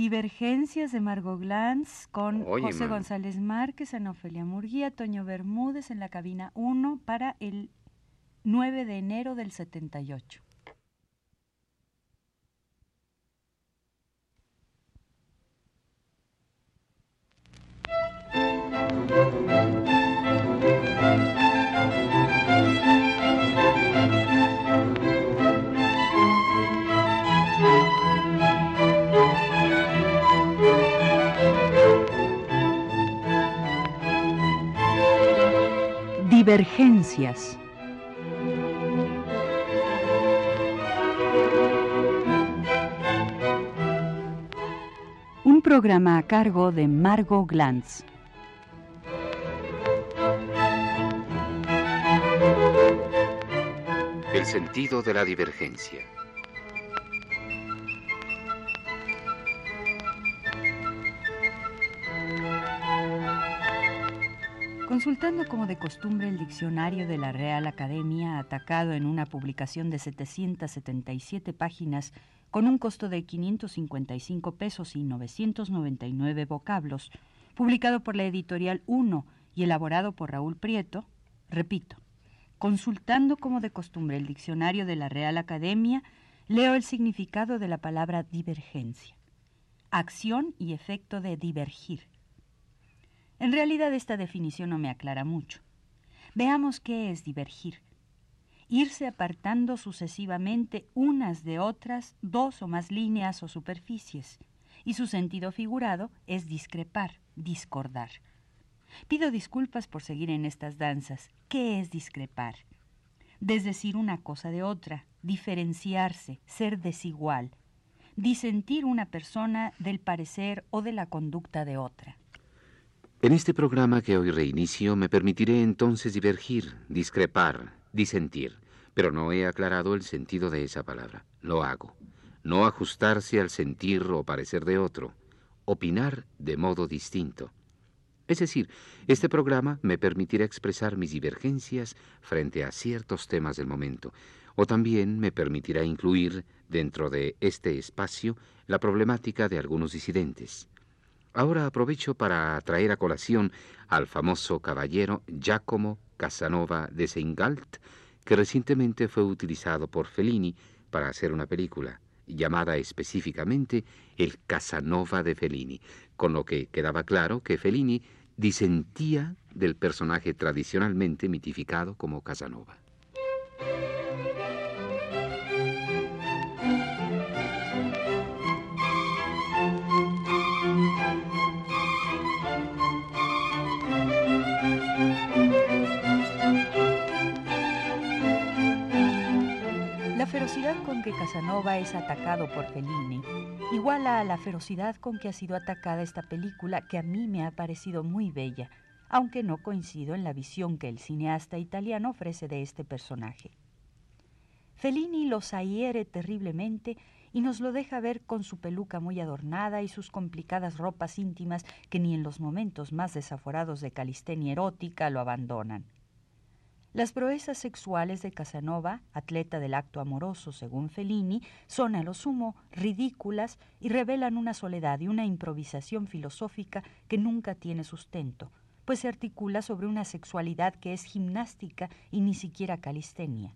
Divergencias de Margot Glantz con José González Márquez, Ana Ofelia Murguía, Toño Bermúdez en la cabina 1 para el 9 de enero del 78. Divergencias. Un programa a cargo de Margot Glantz. El sentido de la divergencia. Consultando como de costumbre el diccionario de la Real Academia, atacado en una publicación de 777 páginas con un costo de 555 pesos y 999 vocablos, publicado por la editorial 1 y elaborado por Raúl Prieto, repito, consultando como de costumbre el diccionario de la Real Academia, leo el significado de la palabra divergencia, acción y efecto de divergir en realidad esta definición no me aclara mucho. Veamos qué es divergir. Irse apartando sucesivamente unas de otras dos o más líneas o superficies, y su sentido figurado es discrepar, discordar. Pido disculpas por seguir en estas danzas. ¿Qué es discrepar? Desdecir una cosa de otra, diferenciarse, ser desigual, disentir una persona del parecer o de la conducta de otra. En este programa que hoy reinicio me permitiré entonces divergir, discrepar, disentir, pero no he aclarado el sentido de esa palabra. Lo hago. No ajustarse al sentir o parecer de otro, opinar de modo distinto. Es decir, este programa me permitirá expresar mis divergencias frente a ciertos temas del momento, o también me permitirá incluir dentro de este espacio la problemática de algunos disidentes. Ahora aprovecho para traer a colación al famoso caballero Giacomo Casanova de Seingalt, que recientemente fue utilizado por Fellini para hacer una película llamada específicamente El Casanova de Fellini, con lo que quedaba claro que Fellini disentía del personaje tradicionalmente mitificado como Casanova. Casanova es atacado por Fellini iguala a la ferocidad con que ha sido atacada esta película que a mí me ha parecido muy bella, aunque no coincido en la visión que el cineasta italiano ofrece de este personaje. Fellini los ahiere terriblemente y nos lo deja ver con su peluca muy adornada y sus complicadas ropas íntimas que ni en los momentos más desaforados de calistenia erótica lo abandonan. Las proezas sexuales de Casanova, atleta del acto amoroso según Fellini, son a lo sumo ridículas y revelan una soledad y una improvisación filosófica que nunca tiene sustento, pues se articula sobre una sexualidad que es gimnástica y ni siquiera calistenia.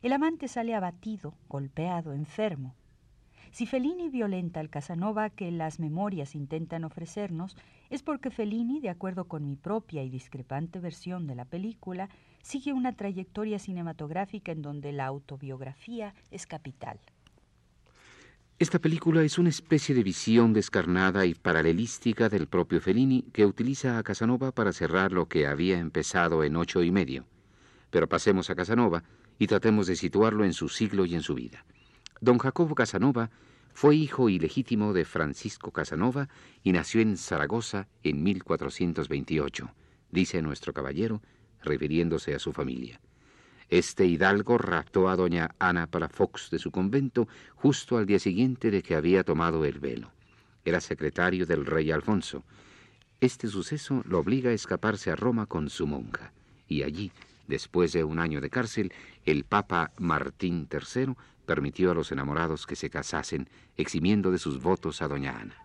El amante sale abatido, golpeado, enfermo. Si Fellini violenta al Casanova que las memorias intentan ofrecernos, es porque Fellini, de acuerdo con mi propia y discrepante versión de la película, sigue una trayectoria cinematográfica en donde la autobiografía es capital. Esta película es una especie de visión descarnada y paralelística del propio Fellini que utiliza a Casanova para cerrar lo que había empezado en ocho y medio. Pero pasemos a Casanova y tratemos de situarlo en su siglo y en su vida. Don Jacobo Casanova fue hijo ilegítimo de Francisco Casanova y nació en Zaragoza en 1428, dice nuestro caballero, refiriéndose a su familia. Este hidalgo raptó a doña Ana Palafox de su convento justo al día siguiente de que había tomado el velo. Era secretario del rey Alfonso. Este suceso lo obliga a escaparse a Roma con su monja, y allí, Después de un año de cárcel, el Papa Martín III permitió a los enamorados que se casasen, eximiendo de sus votos a doña Ana.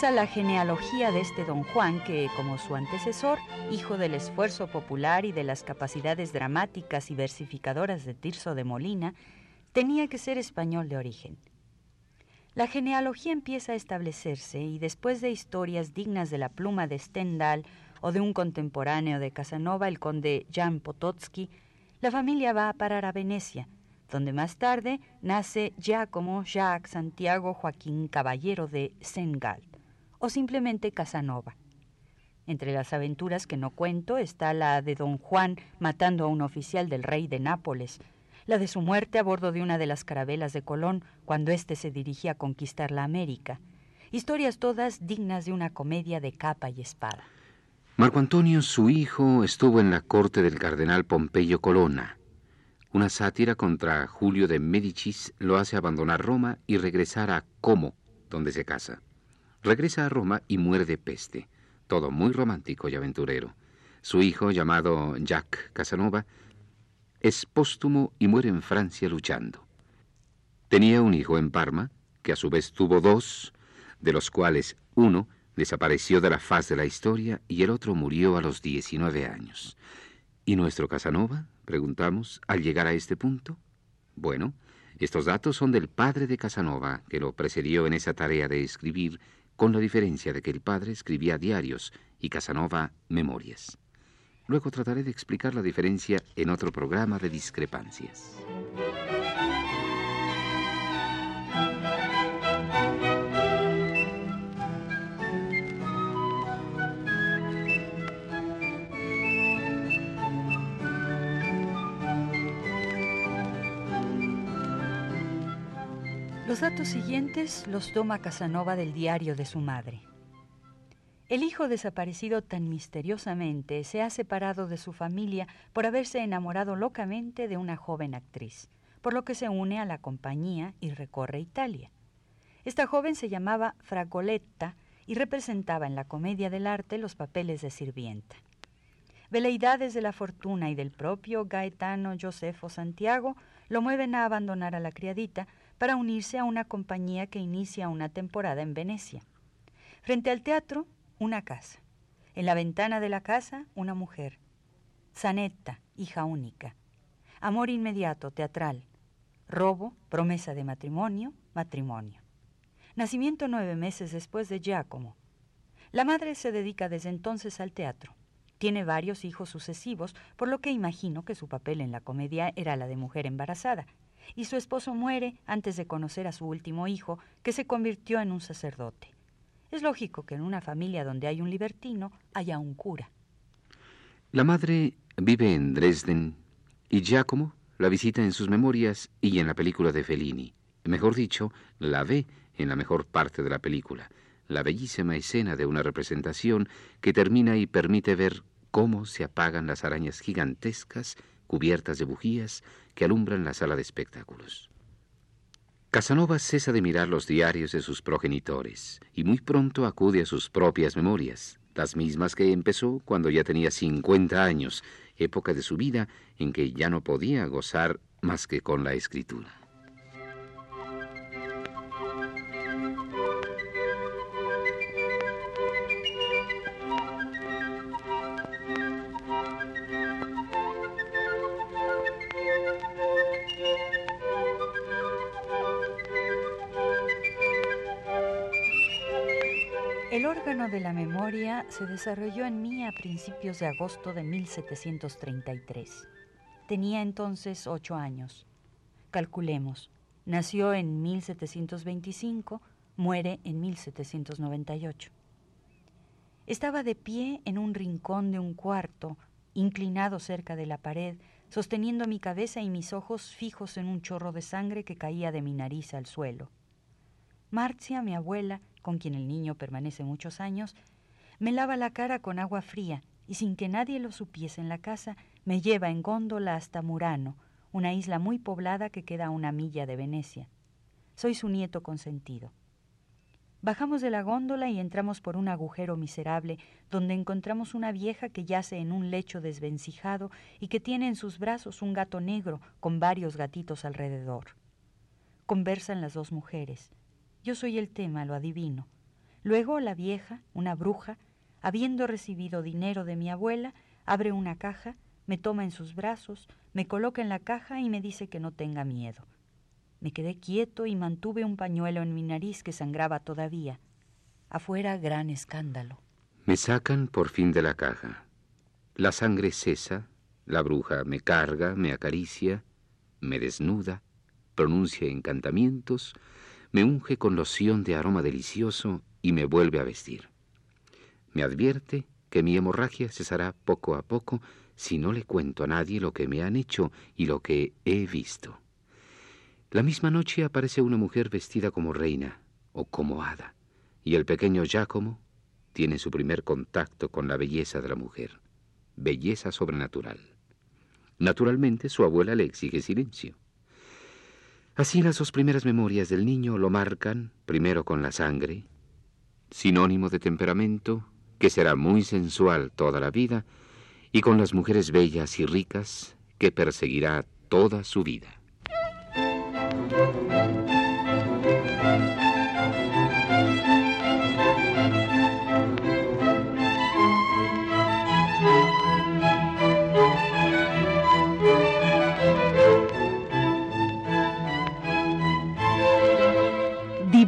La genealogía de este don Juan que, como su antecesor, hijo del esfuerzo popular y de las capacidades dramáticas y versificadoras de Tirso de Molina, tenía que ser español de origen. La genealogía empieza a establecerse y después de historias dignas de la pluma de Stendhal o de un contemporáneo de Casanova, el conde Jan Potocki, la familia va a parar a Venecia, donde más tarde nace Giacomo Jacques Santiago Joaquín Caballero de Sengalt, o simplemente Casanova. Entre las aventuras que no cuento está la de don Juan matando a un oficial del rey de Nápoles, la de su muerte a bordo de una de las carabelas de Colón cuando éste se dirigía a conquistar la América. Historias todas dignas de una comedia de capa y espada. Marco Antonio, su hijo, estuvo en la corte del cardenal Pompeyo Colonna una sátira contra Julio de Médicis lo hace abandonar Roma y regresar a Como, donde se casa. Regresa a Roma y muere de peste. Todo muy romántico y aventurero. Su hijo, llamado Jacques Casanova, es póstumo y muere en Francia luchando. Tenía un hijo en Parma, que a su vez tuvo dos, de los cuales uno desapareció de la faz de la historia y el otro murió a los 19 años. ¿Y nuestro Casanova? Preguntamos al llegar a este punto. Bueno, estos datos son del padre de Casanova, que lo precedió en esa tarea de escribir, con la diferencia de que el padre escribía diarios y Casanova memorias. Luego trataré de explicar la diferencia en otro programa de discrepancias. Los datos siguientes los toma Casanova del diario de su madre. El hijo desaparecido tan misteriosamente se ha separado de su familia por haberse enamorado locamente de una joven actriz, por lo que se une a la compañía y recorre Italia. Esta joven se llamaba Fragoletta y representaba en la comedia del arte los papeles de sirvienta. Veleidades de la fortuna y del propio Gaetano Josefo Santiago lo mueven a abandonar a la criadita para unirse a una compañía que inicia una temporada en Venecia. Frente al teatro, una casa. En la ventana de la casa, una mujer. Zanetta, hija única. Amor inmediato, teatral. Robo, promesa de matrimonio, matrimonio. Nacimiento nueve meses después de Giacomo. La madre se dedica desde entonces al teatro. Tiene varios hijos sucesivos, por lo que imagino que su papel en la comedia era la de mujer embarazada, y su esposo muere antes de conocer a su último hijo, que se convirtió en un sacerdote. Es lógico que en una familia donde hay un libertino haya un cura. La madre vive en Dresden y Giacomo la visita en sus memorias y en la película de Fellini. Mejor dicho, la ve en la mejor parte de la película, la bellísima escena de una representación que termina y permite ver cómo se apagan las arañas gigantescas cubiertas de bujías que alumbran la sala de espectáculos. Casanova cesa de mirar los diarios de sus progenitores y muy pronto acude a sus propias memorias, las mismas que empezó cuando ya tenía 50 años, época de su vida en que ya no podía gozar más que con la escritura. El órgano de la memoria se desarrolló en mí a principios de agosto de 1733. Tenía entonces ocho años. Calculemos, nació en 1725, muere en 1798. Estaba de pie en un rincón de un cuarto, inclinado cerca de la pared, sosteniendo mi cabeza y mis ojos fijos en un chorro de sangre que caía de mi nariz al suelo. Marcia, mi abuela, con quien el niño permanece muchos años, me lava la cara con agua fría y sin que nadie lo supiese en la casa, me lleva en góndola hasta Murano, una isla muy poblada que queda a una milla de Venecia. Soy su nieto consentido. Bajamos de la góndola y entramos por un agujero miserable donde encontramos una vieja que yace en un lecho desvencijado y que tiene en sus brazos un gato negro con varios gatitos alrededor. Conversan las dos mujeres. Yo soy el tema, lo adivino. Luego la vieja, una bruja, habiendo recibido dinero de mi abuela, abre una caja, me toma en sus brazos, me coloca en la caja y me dice que no tenga miedo. Me quedé quieto y mantuve un pañuelo en mi nariz que sangraba todavía. Afuera gran escándalo. Me sacan por fin de la caja. La sangre cesa, la bruja me carga, me acaricia, me desnuda, pronuncia encantamientos, me unge con loción de aroma delicioso y me vuelve a vestir. Me advierte que mi hemorragia cesará poco a poco si no le cuento a nadie lo que me han hecho y lo que he visto. La misma noche aparece una mujer vestida como reina o como hada, y el pequeño Giacomo tiene su primer contacto con la belleza de la mujer, belleza sobrenatural. Naturalmente su abuela le exige silencio. Así las dos primeras memorias del niño lo marcan, primero con la sangre, sinónimo de temperamento, que será muy sensual toda la vida, y con las mujeres bellas y ricas, que perseguirá toda su vida.